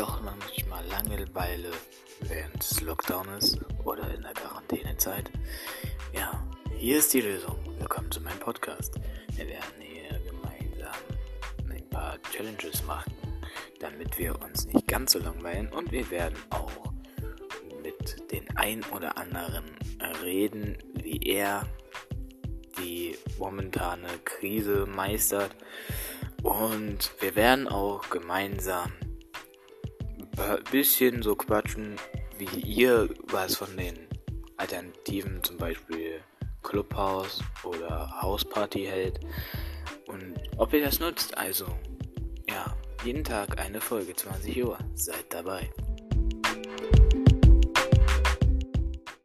doch manchmal Langeweile während des Lockdowns oder in der Quarantänezeit? Ja, hier ist die Lösung. Willkommen zu meinem Podcast. Wir werden hier gemeinsam ein paar Challenges machen, damit wir uns nicht ganz so langweilen und wir werden auch mit den ein oder anderen reden, wie er die momentane Krise meistert. Und wir werden auch gemeinsam ein bisschen so quatschen, wie ihr was von den Alternativen, zum Beispiel Clubhouse oder Hausparty hält und ob ihr das nutzt. Also, ja, jeden Tag eine Folge, 20 Uhr. Seid dabei.